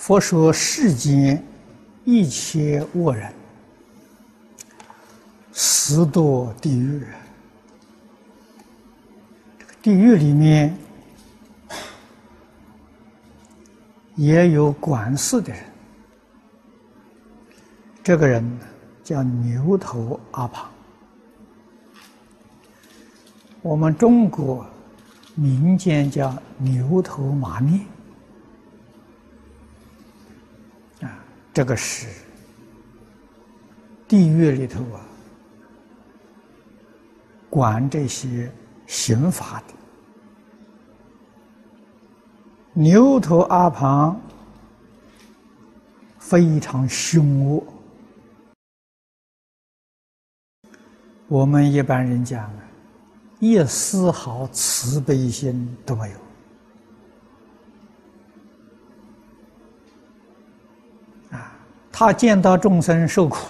佛说世间一切恶人，十堕地狱。这个地狱里面也有管事的人，这个人叫牛头阿旁。我们中国民间叫牛头马面。这个是地狱里头啊，管这些刑法的牛头阿旁非常凶恶。我们一般人讲啊，一丝毫慈悲心都没有。他见到众生受苦，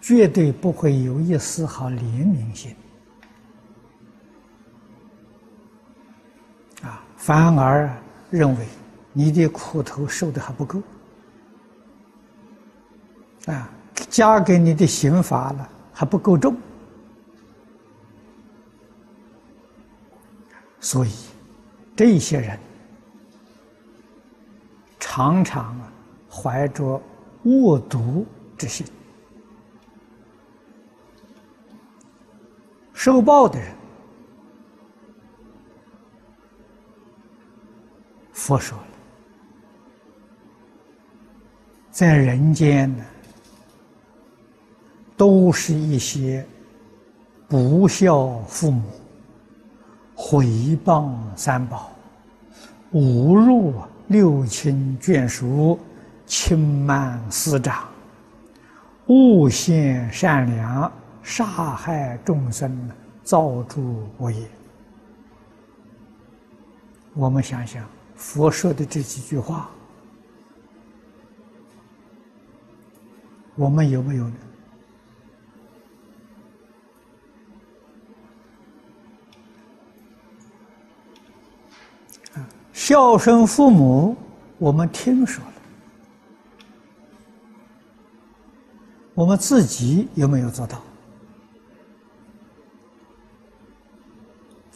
绝对不会有一丝毫怜悯心，啊，反而认为你的苦头受的还不够，啊，加给你的刑罚了还不够重，所以这些人常常啊。怀着恶毒之心，受报的人，佛说了，在人间呢，都是一些不孝父母、毁谤三宝、侮辱六亲眷属。轻慢师长，诬陷善良，杀害众生，造诸恶业。我们想想，佛说的这几句话，我们有没有呢？孝顺父母，我们听说了。我们自己有没有做到？